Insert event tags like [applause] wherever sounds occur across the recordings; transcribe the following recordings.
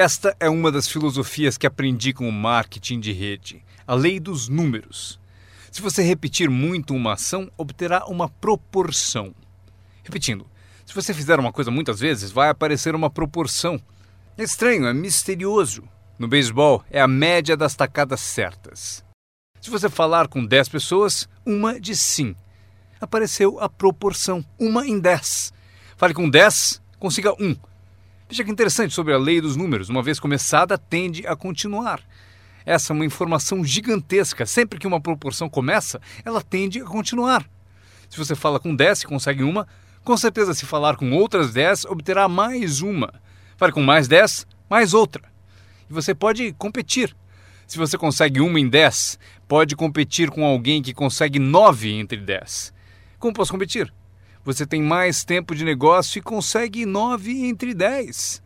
Esta é uma das filosofias que aprendi com o marketing de rede, a lei dos números. Se você repetir muito uma ação, obterá uma proporção. Repetindo, se você fizer uma coisa muitas vezes, vai aparecer uma proporção. É estranho, é misterioso. No beisebol, é a média das tacadas certas. Se você falar com 10 pessoas, uma de sim. Apareceu a proporção, uma em 10. Fale com 10, consiga um. Veja que interessante sobre a lei dos números. Uma vez começada, tende a continuar. Essa é uma informação gigantesca. Sempre que uma proporção começa, ela tende a continuar. Se você fala com 10 e consegue uma, com certeza, se falar com outras 10, obterá mais uma. Fale com mais 10, mais outra. E você pode competir. Se você consegue uma em 10, pode competir com alguém que consegue 9 entre 10. Como posso competir? Você tem mais tempo de negócio e consegue 9 entre 10.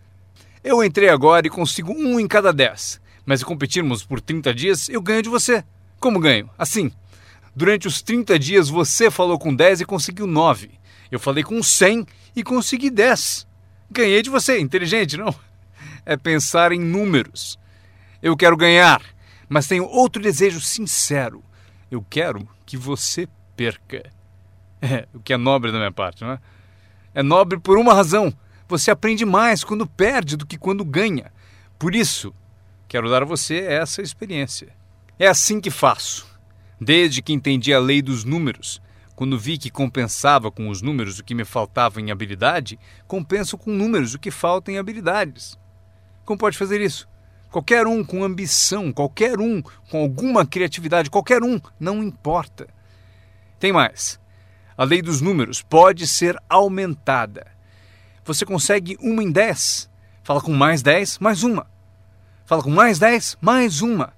Eu entrei agora e consigo um em cada 10. Mas se competirmos por 30 dias, eu ganho de você. Como ganho? Assim. Durante os 30 dias você falou com 10 e conseguiu 9. Eu falei com 100 e consegui 10. Ganhei de você, inteligente, não? É pensar em números. Eu quero ganhar, mas tenho outro desejo sincero. Eu quero que você perca. [laughs] É, o que é nobre da minha parte, não é? É nobre por uma razão. Você aprende mais quando perde do que quando ganha. Por isso, quero dar a você essa experiência. É assim que faço. Desde que entendi a lei dos números, quando vi que compensava com os números o que me faltava em habilidade, compenso com números o que falta em habilidades. Como pode fazer isso? Qualquer um com ambição, qualquer um com alguma criatividade, qualquer um, não importa. Tem mais. A lei dos números pode ser aumentada. Você consegue uma em dez. Fala com mais dez, mais uma. Fala com mais dez, mais uma.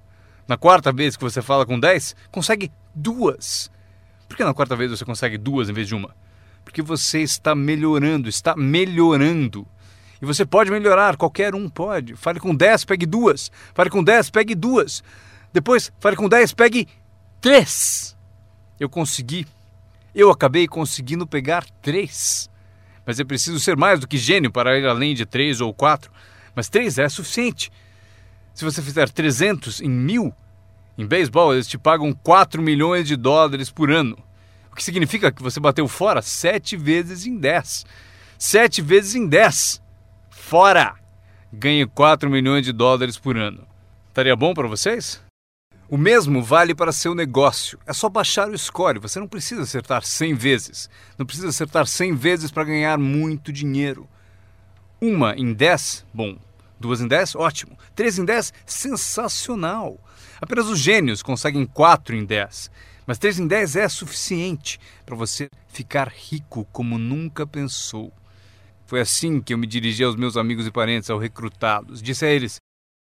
Na quarta vez que você fala com dez, consegue duas. Por que na quarta vez você consegue duas em vez de uma? Porque você está melhorando, está melhorando. E você pode melhorar, qualquer um pode. Fale com 10, pegue duas. Fale com 10, pegue duas. Depois, fale com 10, pegue três. Eu consegui eu acabei conseguindo pegar três. Mas é preciso ser mais do que gênio para ir além de três ou quatro. Mas três é suficiente. Se você fizer 300 em mil, em beisebol eles te pagam 4 milhões de dólares por ano. O que significa que você bateu fora sete vezes em 10. Sete vezes em 10. Fora! Ganhe 4 milhões de dólares por ano. Estaria bom para vocês? O mesmo vale para seu negócio. É só baixar o score. Você não precisa acertar 100 vezes. Não precisa acertar 100 vezes para ganhar muito dinheiro. Uma em 10, bom. Duas em 10, ótimo. Três em 10, sensacional. Apenas os gênios conseguem 4 em 10. Mas 3 em 10 é suficiente para você ficar rico como nunca pensou. Foi assim que eu me dirigi aos meus amigos e parentes ao recrutá-los. Disse a eles: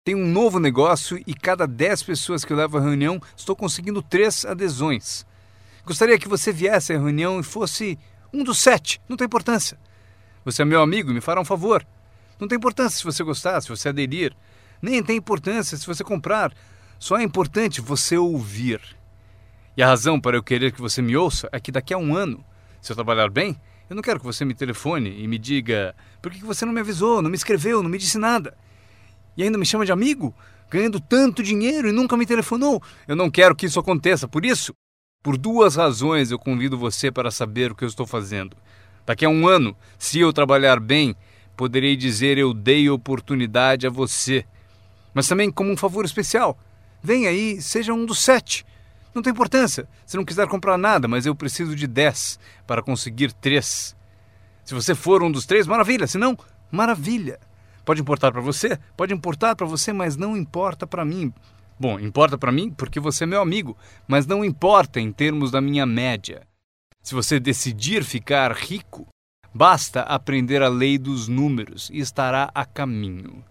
tem um novo negócio e cada 10 pessoas que eu levo à reunião, estou conseguindo 3 adesões. Gostaria que você viesse à reunião e fosse um dos sete, não tem importância. Você é meu amigo e me fará um favor. Não tem importância se você gostar, se você aderir. Nem tem importância se você comprar. Só é importante você ouvir. E a razão para eu querer que você me ouça é que daqui a um ano, se eu trabalhar bem, eu não quero que você me telefone e me diga por que você não me avisou, não me escreveu, não me disse nada e ainda me chama de amigo, ganhando tanto dinheiro e nunca me telefonou. Eu não quero que isso aconteça, por isso, por duas razões eu convido você para saber o que eu estou fazendo. Daqui a um ano, se eu trabalhar bem, poderei dizer eu dei oportunidade a você. Mas também como um favor especial. Venha aí, seja um dos sete. Não tem importância se não quiser comprar nada, mas eu preciso de dez para conseguir três. Se você for um dos três, maravilha. Se não, maravilha. Pode importar para você? Pode importar para você, mas não importa para mim. Bom, importa para mim porque você é meu amigo, mas não importa em termos da minha média. Se você decidir ficar rico, basta aprender a lei dos números e estará a caminho.